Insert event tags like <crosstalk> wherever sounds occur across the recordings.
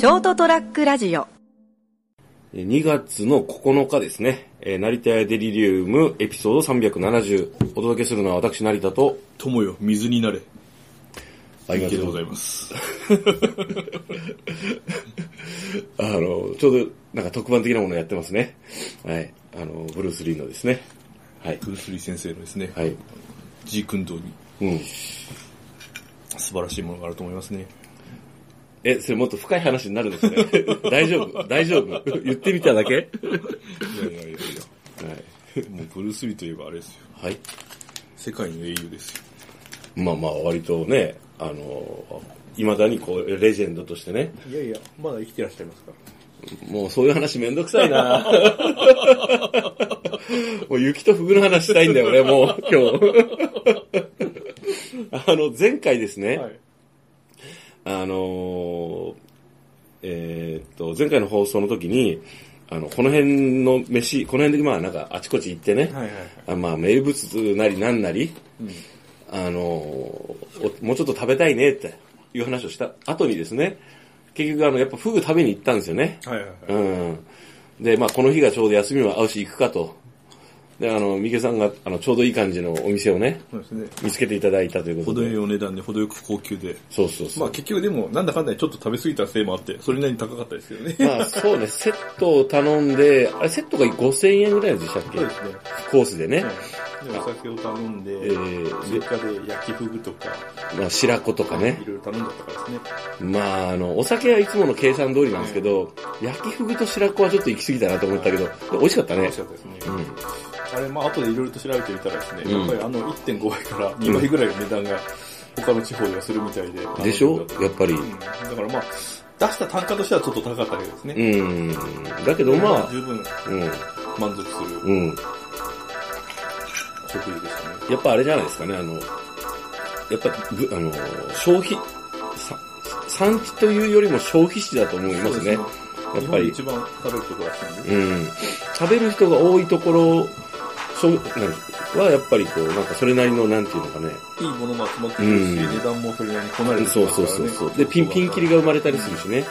ショートトラックラジオ2月の9日ですね、えー成田屋デリリウムエピソード370お届けするのは私成田と、友よ、水になれ。ありがとうございます。<laughs> あの、ちょうどなんか特番的なものをやってますね。はい。あの、ブルース・リーのですね。はい。ブルース・リー先生のですね、はい。ジークンドーにうん。素晴らしいものがあると思いますね。え、それもっと深い話になるんですね。<laughs> 大丈夫？大丈夫？言ってみただけ？いやいやいやいはい。や、もうブルース・リーといえばあれですよ。はい。世界の英雄ですよ。まあまあ、割とね、あの、未だにこう、レジェンドとしてね、いやいや、まだ生きてらっしゃいますから。もうそういう話めんどくさいな <laughs> もう雪とフグの話したいんだよ、俺もう、今日。<laughs> あの、前回ですね、はい。あのーえーっと、前回の放送の時に、あの、この辺の飯、この辺でまあなんかあちこち行ってね、はいはいはい。あまあ名物なりなんなり、うん。あのもうちょっと食べたいねっていう話をした後にですね、結局あの、やっぱフグ食べに行ったんですよね。はいはいはい。うん。で、まあ、この日がちょうど休みも合うし行くかと。で、あの、三毛さんが、あの、ちょうどいい感じのお店をね、そうですね。見つけていただいたということで。程よいお値段で程よく高級で。そうそうそう。まあ結局でも、なんだかんだでちょっと食べ過ぎたせいもあって、それなりに高かったですけどね。まあ、そうね、セットを頼んで、あれ、セットが5000円ぐらいでしたっけ？そうですね。コースでね。はい。で、お酒を頼んで、えー追加で焼きフグとか、まあ、白子とかねい。ろいろ頼んじゃったからですね。まあ、あの、お酒はいつもの計算通りなんですけど、焼きフグと白子はちょっと行き過ぎたなと思ったけど、美味しかったね美味し。かったですね。うん。あれ、まあ後でいろいろと調べてみたらですね、うんやっぱりあの1.5倍から2倍ぐらいの値段が他の地方ではするみたいで。でしょやっぱり。うん。だからまあ、出した単価としてはちょっと高かったけどですね。うん。だけどまあ、十分うん。満足するうん。食事でしたね。やっぱあれじゃないですかね、あの、やっぱ、ぶあの、消費、さ産地というよりも消費地だと思いますね。やっぱり日本で一番食べるところらしいんで。うん。食べる人が多いところ、そう、はやっぱりこう、なんかそれなりの、なんていうのかね。いいものも集まってくるし、うん値段もそれなりにこなれてきそう。そうそうそう。で、ピン、ピン切りが生まれたりするしね。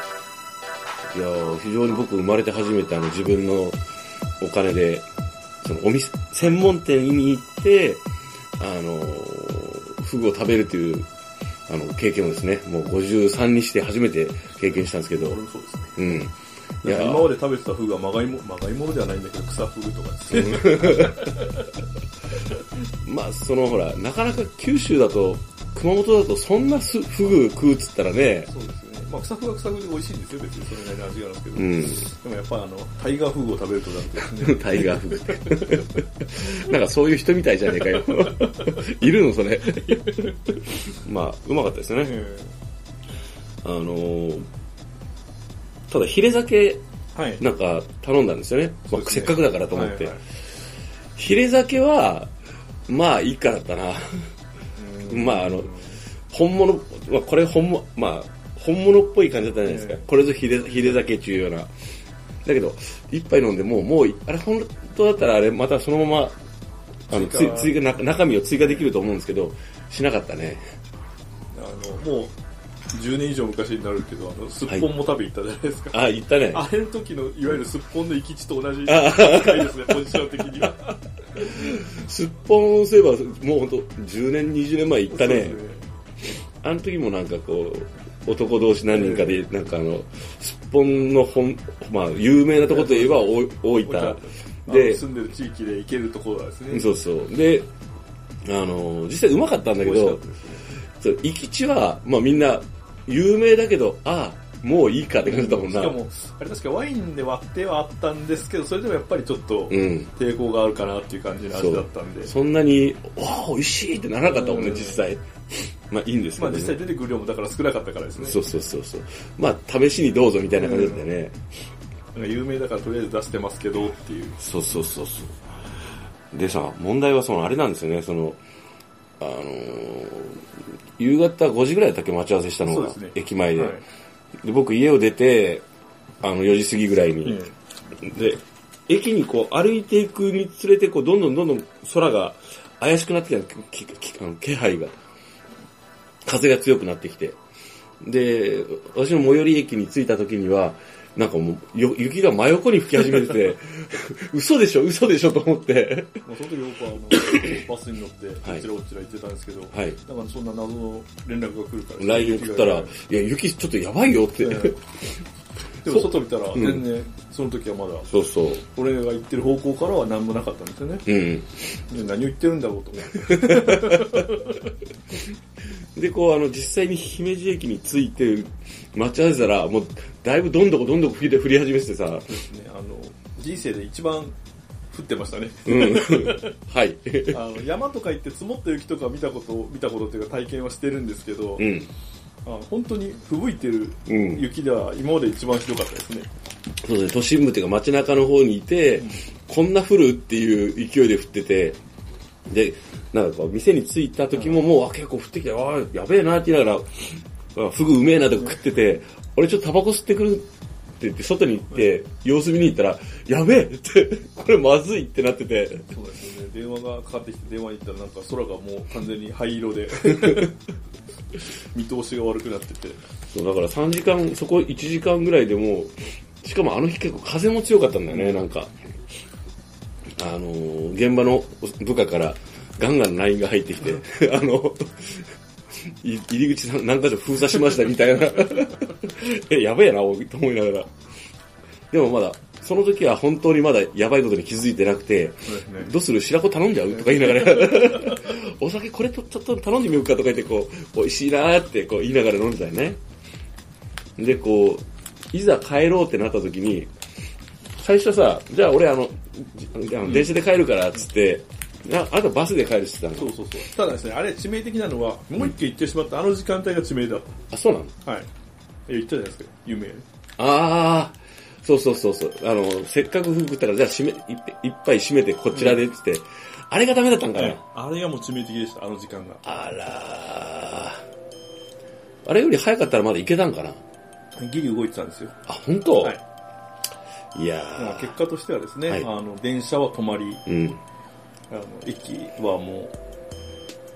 いやー非常に僕生まれて初めてあの自分のお金で、そのお店、専門店に行って、あのー、フグを食べるという、あの、経験をですね、もう53にして初めて経験したんですけど、俺もそうですね。うん。いや今まで食べてたフグはまがいも、まがいものではないんだけど、草フグとかですね。<laughs> まあ、そのほら、なかなか九州だと、熊本だとそんなすフグ食うっつったらね、そうですよね。まあ、草フグは草フグで美味しいんですよ、別にそれなりに味があるんですけど。うん。でもやっぱあの、タイガーフグを食べるとなるとですね、<laughs> タイガーフグって。<laughs> なんかそういう人みたいじゃねえかよ。いるのそれ。まあ、うまかったですね。えあのーただヒレ酒。なんか頼んだんですよね。まあ、そうですねせっかくだからと思って。はいはいヒレ酒は、まあいいかだったな。うんまああの本物、まあこれ本物、まあ本物っぽい感じだったじゃないですか。ええこれぞヒレヒレ酒っていうような。だけど、一杯飲んでもう、もう、あれ本当だったらあれまたそのまま、あの、追加中身を追加できると思うんですけど、しなかったね。あの、もう、10年以上昔になるけど、あの、すっぽんも食べ行ったじゃないですか。あ、言ったね。あれの時の、いわゆるすっぽんの行き地と同じですね、ポジション的には。すっぽんすれば、もう本当10年、20年前行ったねそうです。あの時もなんかこう、男同士何人かで、なんかあの、すっぽんの本、まあ、有名なところといえば大大分。でで、住んでる地域で行けるところはですね。そうそう。で、あの、実際うまかったんだけど行き地は、まあみんな、有名だけど、ああ、もういいかって感じだもんな。しかも、あれ確かワインで割ってはあったんですけど、それでもやっぱりちょっとうん。抵抗があるかなっていう感じの味だったんで。そんなに、わあ、美味しいってならなかったもんね、うん実際。<laughs> まあいいんですけど、ね。まあ実際出てくる量もだから少なかったからですね。そうそうそうそう。まあ試しにどうぞみたいな感じだったよね。なんか有名だからとりあえず出してますけどっていう。そうそうそうそう。でさ、問題はそのあれなんですよね、その、あのー夕方5時ぐらいだったっけ待ち合わせしたのが、ね駅前で,、はいで。僕家を出て、あの4時過ぎぐらいに、で、駅にこう歩いていくにつれて、こうどんどんどんどん空が怪しくなってきた気配が。風が強くなってきて。で、私の最寄り駅に着いた時には、なんかもう、よ雪が真横に吹き始めてて、<laughs> 嘘でしょ、嘘でしょと思って。まあ、その時僕はあのバスに乗って、こはいちらこちら行ってたんですけど、はい。だからそんな謎の連絡が来るから。LINE 送ったら、いや、雪ちょっとやばいよって。えでも外見たらうん全然、その時はまだ、そうそう。俺が行ってる方向からは何もなかったんですよね。うん。で何を言ってるんだろうと思って。<laughs> で、こう、あの、実際に姫路駅に着いて、待ち合わせたら、もう、だいぶどんどこどんどこ降り降り始めててさ、ですね、あの、人生で一番降ってましたね。うん。<laughs> はい。あの山とか行って積もった雪とか見たこと、見たことっていうか体験はしてるんですけど、うん。あの本当に吹雪いてるうん。雪では今まで一番ひどかったですね。そうですね、都心部っていうか街中の方にいて、こんな降るっていう勢いで降ってて、で、なんかこう、店に着いた時ももう、あ、結構降ってきた、ああ、やべえなって言いながら、あフグうめえなとか食ってて、俺ちょっとタバコ吸ってくるって言って、外に行って、様子見に行ったら、やべえって、これまずいってなってて、そうですよね。電話がかかってきて電話に行ったらなんか空がもう完全に灰色で、<laughs> 見通しが悪くなってて。そうだから3時間、そこ1時間ぐらいでもう、しかもあの日結構風も強かったんだよね、なんか。あのー現場の部下からガンガン LINE が入ってきて、<laughs> あの、い入り口何箇所封鎖しましたみたいな。<laughs> え、やべえな、と思いながら。でもまだ、その時は本当にまだやばいことに気づいてなくて、ね。どうする白子頼んじゃう？とか言いながら、<laughs> お酒これとちょっと頼んでみようかとか言って、こう、美味しいなーってこう言いながら飲んでたよね。で、こう、いざ帰ろうってなった時に、最初さ、じゃあ俺あの、じあの電車で帰るからっつって、ああとバスで帰るって言ってたの。そうそうそう。ただですね、あれ致命的なのは、もう一軒行ってしまったあの時間帯が致命だっあ、そうなの？た。はい。え言ったじゃないですか、有名。あー、そうそうそうそう。あの、せっかく服食ったから、じゃあ閉め、一杯一杯閉めてこちらでっつって、あれがダメだったんかな、あれがもう致命的でした、あの時間が。あらー。あれより早かったらまだ行けたんかな？ギリ動いてたんですよ。あ、本当、はい。い、やまあ、ー結果としてはですね、はいあの、電車は止まり、うん。あの、駅はも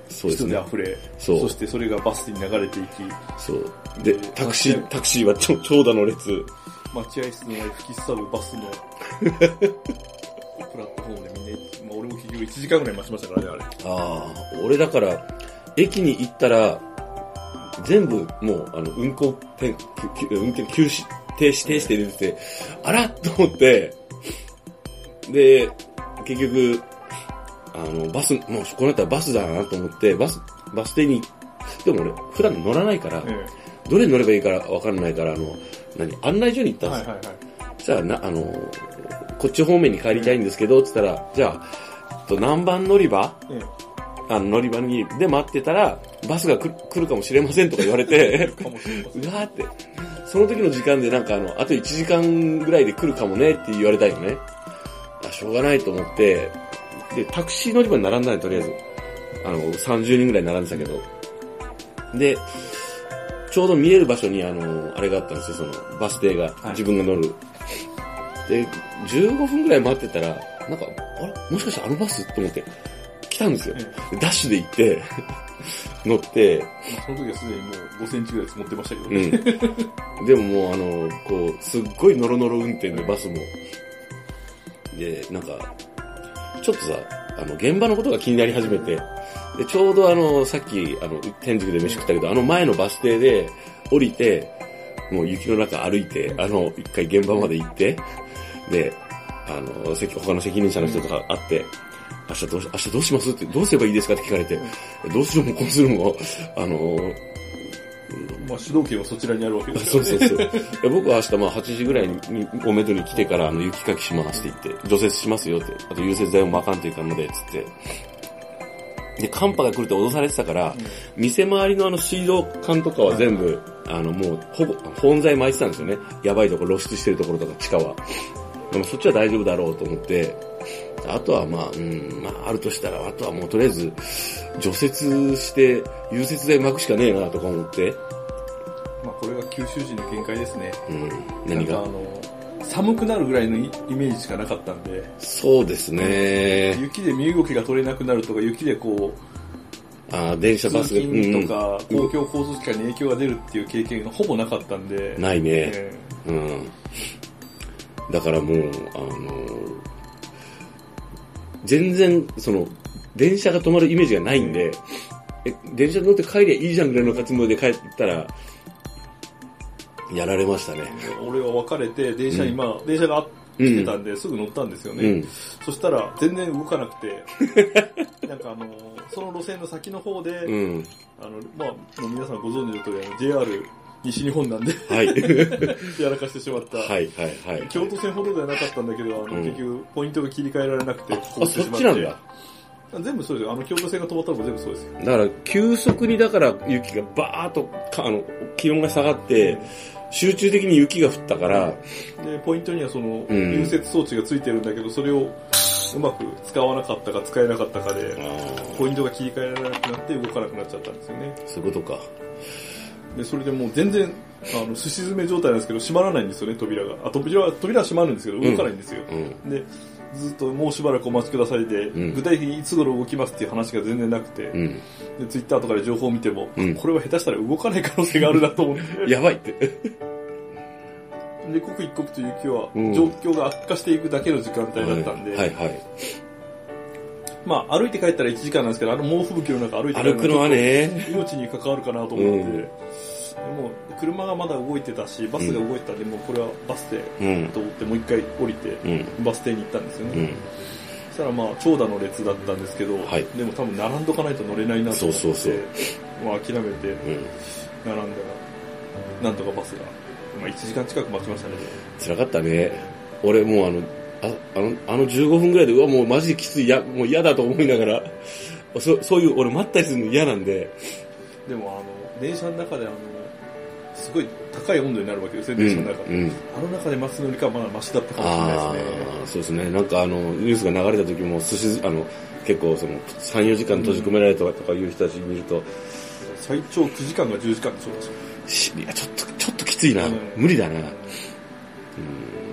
そううですね人で。溢れ、そうしてそれがバスに流れていき、そう。でで、タクシー、タクシーはちょ長蛇の列。待合室の前に吹きすさぶバスの、<laughs> プラットフォームでみんな、まあ、俺も結局1時間ぐらい待ちましたからね、あれ。ああ、俺だから、駅に行ったら、全部もう、あの、運行点、きき運転休止、停止、停止って出てて、あらと思って、で、結局、あの、バス、もうこうなったらバスだなと思って、バス、バス停に、でも俺、普段乗らないから、えどれに乗ればいいからわかんないから、あの、何、案内所に行ったんですよ。えはいはいはい。そしたらな、あの、こっち方面に帰りたいんですけど、つったら、じゃあ、と何番乗り場えあの乗り場に、で待ってたら、バスが来るかもしれませんとか言われて。うわーって、その時の時間でなんかあの、あと1時間ぐらいで来るかもねって言われたよね。あ、しょうがないと思って、で、タクシー乗り場に並んだのとりあえず。あの、30人ぐらい並んでたけど。で、ちょうど見える場所にあの、あれがあったんですよ、その、バス停が、はい自分が乗る。で、15分ぐらい待ってたら、なんか、あれ？もしかしてあのバス？と思って、来たんですよ。ダッシュで行って、<laughs> 乗って、まあ、その時はすでにもう5センチぐらい積もってましたけどうね。ん。でももうあの、こう、すっごいノロノロ運転でバスも。で、なんか、ちょっとさ、あの、現場のことが気になり始めて、で、ちょうどあの、さっき、あの、天竺で飯食ったけど、あの前のバス停で降りて、もう雪の中歩いて、あの、一回現場まで行って、で、あの、他の責任者の人とか会って、明日どうし、明日どうします？って、どうすればいいですか？って聞かれて、どうするもこうするも、あの、まあ、主導権はそちらにあるわけですよね。そうそうそう。<laughs> 僕は明日まあ8時ぐらいに、おめどに来てからあの雪かきしますって言って、除雪しますよって、あと融雪剤も巻かんといかんので、つって。で、寒波が来るって脅されてたから、店周りのあの水道管とかは全部、あのもう、ほぼ、保温剤巻いてたんですよね。やばいところ、露出してるところとか、地下は。でもそっちは大丈夫だろうと思って、あとはまあ、うん、まああるとしたら、あとはもうとりあえず、除雪して、融雪剤巻くしかねえなとか思って、まあ、これが九州人の見解ですね。うん、何が？あの、寒くなるぐらいのイイメージしかなかったんで、そうですね。雪で身動きが取れなくなるとか、雪でこう、あー電車、バ通スで、勤とか、公共交通機関に影響が出るっていう経験がほぼなかったんで。ないね。えうん。だからもう、あの全然、その、電車が止まるイメージがないんで、え、電車乗って帰りゃいいじゃんぐらいのつもりで帰ったら、やられましたね。え俺は別れて、電車今、電車が来てたんで、すぐ乗ったんですよね。うん。そしたら、全然動かなくて、<laughs> なんかあの、その路線の先の方で、うん。あの、まあ、もう皆さんご存知の通り、あの JR 西日本なんで、はい。<laughs> やらかしてしまった。はい、はい、はい。京都線ほどではなかったんだけど、あの、うん結局、ポイントが切り替えられなくて、あ、そっちなんだ。全部そうですよ。あの、京都線が止まったのも全部そうですよ。だから、急速にだから雪がバーっとか、あの、気温が下がって、集中的に雪が降ったから、で、ポイントにはその、うん融雪装置がついてるんだけど、それをうまく使わなかったか使えなかったかで、ポイントが切り替えられなくなって動かなくなっちゃったんですよね。そういうことか。で、それでもう全然、あの、すし詰め状態なんですけど、閉まらないんですよね、扉が。あ、扉は、扉は閉まるんですけど、動かないんですよ。うん。で、ずっともうしばらくお待ちくださいで、ん。具体的にいつ頃動きますっていう話が全然なくて、うん。で、ツイッターとかで情報を見ても、うん。これは下手したら動かない可能性があるなと思って、やばいって。で、刻一刻と雪はうん。状況が悪化していくだけの時間帯だったんで、はいはい。まあ歩いて帰ったら1時間なんですけど、あの猛吹雪の中歩いて帰るのはね、命に関わるかなと思って、うん。でもう車がまだ動いてたし、バスが動いてたんで、もうこれはバスでうん。と思ってもう一回降りて、うん。バス停に行ったんですよね。うん。そしたらまあ長蛇の列だったんですけど、はいでも多分並んどかないと乗れないなと思って、そうそうそうまあ諦めてうん。並んだら、なんとかバスが、まあ1時間近く待ちましたね。辛かったね。俺もうあの、ああの、あの15分ぐらいで、うわ、もうマジできつい、や、もう嫌だと思いながら、<laughs> そそういう、俺待ったりするの嫌なんで、でもあの、電車の中であの、すごい高い温度になるわけですよ、うん。電車の中で。うん。あの中で待つのよりかはまだマシだったかもしれないあですね。あ、そうですね。なんかあの、ニュースが流れた時も、寿司、あの、結構その、3、4時間閉じ込められたとかいう人たち見ると、最長9時間が10時間でしょうですよしいや、ちょっと、ちょっときついな。うん無理だな。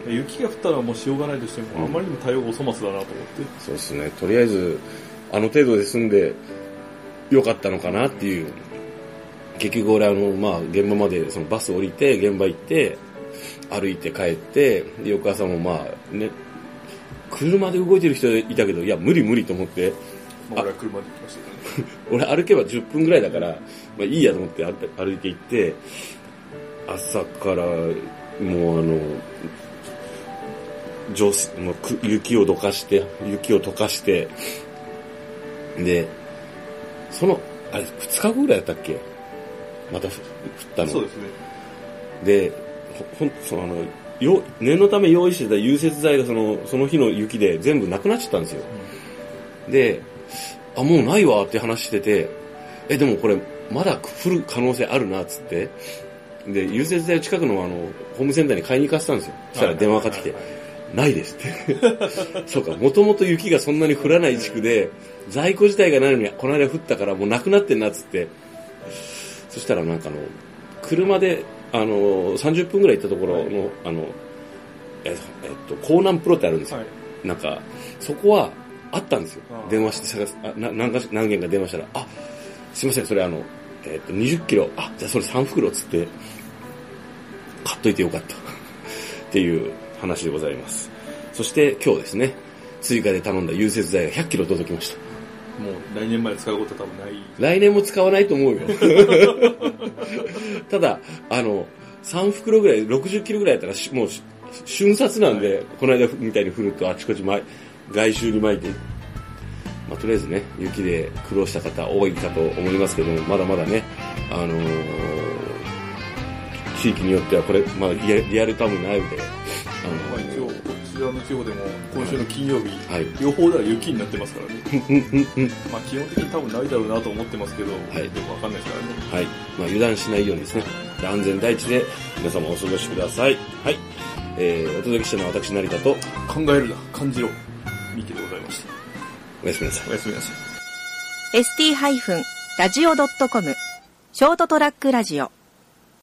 雪が降ったのはもうしょうがないとしても、あまりにも対応がお粗末だなと思って。そうですね。とりあえず、あの程度で済んで、よかったのかなっていう。結局俺あの、まあ、現場まで、そのバス降りて、現場行って、歩いて帰って、で、翌朝もまあ、ね、車で動いてる人いたけど、いや、無理無理と思って、まあ、俺は車で行きましたけどね。<laughs> 俺歩けば10分ぐらいだから、まあいいやと思って歩いて行って、朝からもうあの、上水もうく雪をどかして、雪を溶かして、で、その、あれ、2日後ぐらいだったっけ？またふ降ったの。そうですね。で、ほほん、そのあの、よ念のため用意してた融雪剤がその、その日の雪で全部なくなっちゃったんですよ。で、あ、もうないわって話してて、え、でもこれ、まだ降る可能性あるな、っつって。で、融雪剤を近くのあの、ホームセンターに買いに行かせたんですよ。そしたら電話かかってきて、ないですって。<laughs> そうか、もともと雪がそんなに降らない地区で、在庫自体がないのに、この間降ったからもうなくなってんな、っつって。そしたらなんかあの、車で、あの、30分ぐらい行ったところの、あの、えっと、江南プロってあるんですよ。はい。なんか、そこはあったんですよ電話して探す、あな何かし何件か電話したら、あ、すいません、それあの、えっと、20キロ、あ、じゃあそれ3袋っつって、買っといてよかった。<laughs> っていう話でございます。そして今日ですね、追加で頼んだ融雪剤が100キロ届きました。もう来年まで使うことは多分ない。来年も使わないと思うよ。<laughs> ただ、あの、3袋ぐらい、60キロぐらいやったらし、もうし、瞬殺なんで、この間みたいに降るとあちこち前、外周に巻いて、まあ、とりあえずね、雪で苦労した方多いかと思いますけども、まだまだね、あのー地域によってはこれ、まあ、リアルタイムになるので、まああの今日、こちらの地方でも今週の金曜日、はい。予報では雪になってますからね。うんうんうん。まあ基本的に多分ないだろうなと思ってますけど、いよくわかんないですからね。はい。まあ、油断しないようにですね、安全第一で皆様お過ごしください。はい。えー、お届けしたのは私、成田と、考えるな、感じろ。ミキでございました。おやすみなさいお。やすみなさい。ST-radio.com ショートトラックラジオ